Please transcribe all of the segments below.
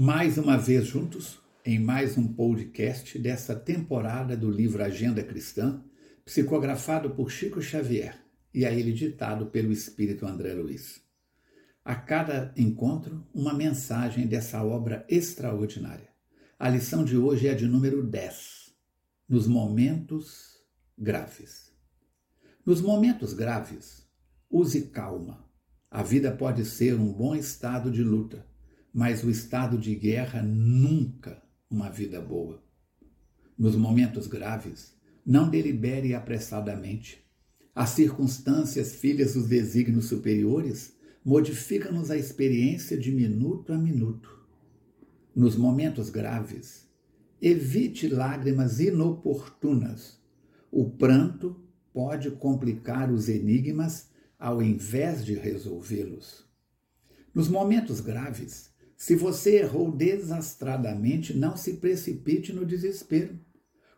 Mais uma vez juntos, em mais um podcast dessa temporada do livro Agenda Cristã, psicografado por Chico Xavier e a ele ditado pelo Espírito André Luiz. A cada encontro, uma mensagem dessa obra extraordinária. A lição de hoje é a de número 10, nos momentos graves. Nos momentos graves, use calma. A vida pode ser um bom estado de luta, mas o estado de guerra nunca uma vida boa. Nos momentos graves, não delibere apressadamente. As circunstâncias, filhas dos desígnios superiores, modificam-nos a experiência de minuto a minuto. Nos momentos graves, evite lágrimas inoportunas. O pranto pode complicar os enigmas ao invés de resolvê-los. Nos momentos graves, se você errou desastradamente, não se precipite no desespero.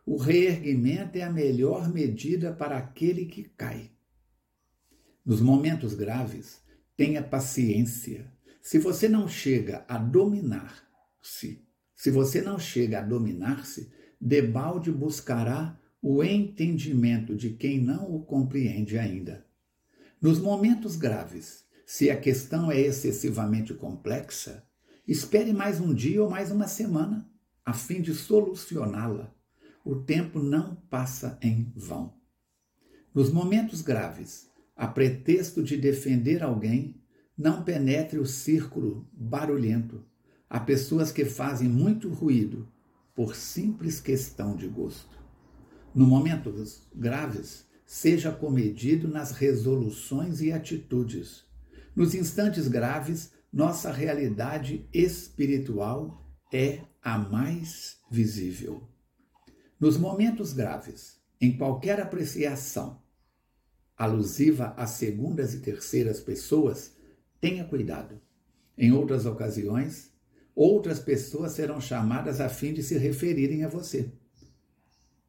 O reerguimento é a melhor medida para aquele que cai. Nos momentos graves, tenha paciência. Se você não chega a dominar-se, se você não chega a dominar-se, debalde buscará o entendimento de quem não o compreende ainda. Nos momentos graves, se a questão é excessivamente complexa, Espere mais um dia ou mais uma semana, a fim de solucioná-la. O tempo não passa em vão. Nos momentos graves, a pretexto de defender alguém, não penetre o círculo barulhento. Há pessoas que fazem muito ruído por simples questão de gosto. No momentos graves, seja comedido nas resoluções e atitudes. Nos instantes graves, nossa realidade espiritual é a mais visível. Nos momentos graves, em qualquer apreciação alusiva a segundas e terceiras pessoas, tenha cuidado. Em outras ocasiões, outras pessoas serão chamadas a fim de se referirem a você.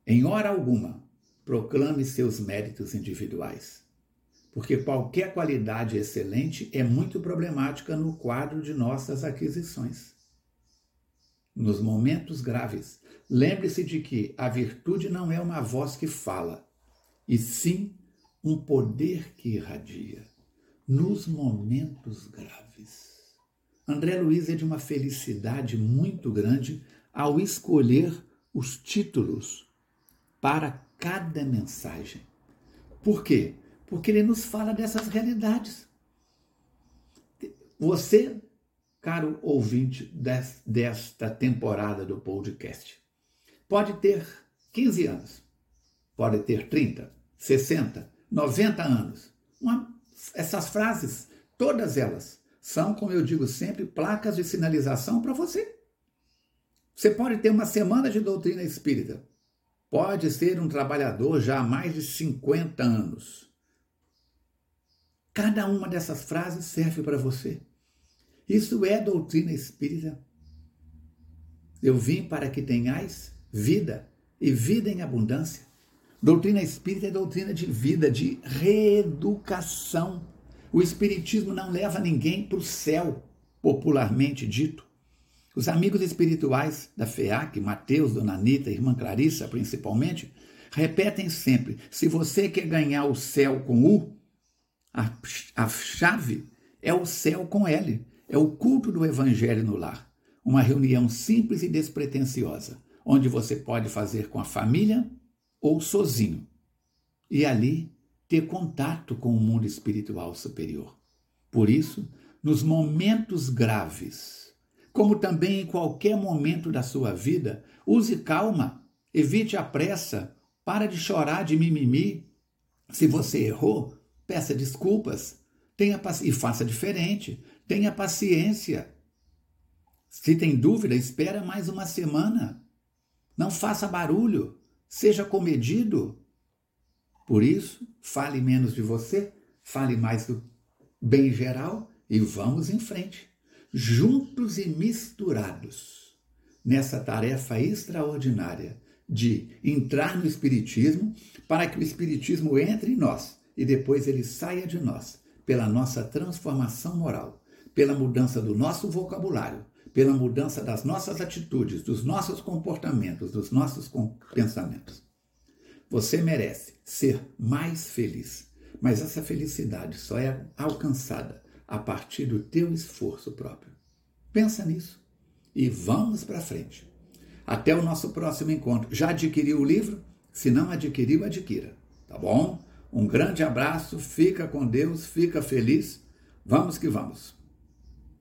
Em hora alguma, proclame seus méritos individuais porque qualquer qualidade excelente é muito problemática no quadro de nossas aquisições. Nos momentos graves, lembre-se de que a virtude não é uma voz que fala, e sim um poder que irradia. Nos momentos graves. André Luiz é de uma felicidade muito grande ao escolher os títulos para cada mensagem. Por quê? Porque ele nos fala dessas realidades. Você, caro ouvinte desta temporada do podcast, pode ter 15 anos, pode ter 30, 60, 90 anos. Uma, essas frases, todas elas, são, como eu digo sempre, placas de sinalização para você. Você pode ter uma semana de doutrina espírita, pode ser um trabalhador já há mais de 50 anos Cada uma dessas frases serve para você. Isso é doutrina espírita. Eu vim para que tenhais vida e vida em abundância. Doutrina espírita é doutrina de vida, de reeducação. O espiritismo não leva ninguém para o céu, popularmente dito. Os amigos espirituais da FEAC, Mateus, Dona Anitta, Irmã Clarissa, principalmente, repetem sempre: se você quer ganhar o céu com U, a, a chave é o céu com L, é o culto do Evangelho no lar. Uma reunião simples e despretensiosa, onde você pode fazer com a família ou sozinho. E ali ter contato com o mundo espiritual superior. Por isso, nos momentos graves, como também em qualquer momento da sua vida, use calma, evite a pressa, para de chorar de mimimi. Se você errou, Peça desculpas, tenha e faça diferente. Tenha paciência. Se tem dúvida, espera mais uma semana. Não faça barulho, seja comedido. Por isso, fale menos de você, fale mais do bem geral e vamos em frente, juntos e misturados, nessa tarefa extraordinária de entrar no Espiritismo para que o Espiritismo entre em nós e depois ele saia de nós pela nossa transformação moral, pela mudança do nosso vocabulário, pela mudança das nossas atitudes, dos nossos comportamentos, dos nossos pensamentos. Você merece ser mais feliz, mas essa felicidade só é alcançada a partir do teu esforço próprio. Pensa nisso e vamos para frente. Até o nosso próximo encontro. Já adquiriu o livro? Se não adquiriu, adquira. Tá bom? Um grande abraço, fica com Deus, fica feliz. Vamos que vamos.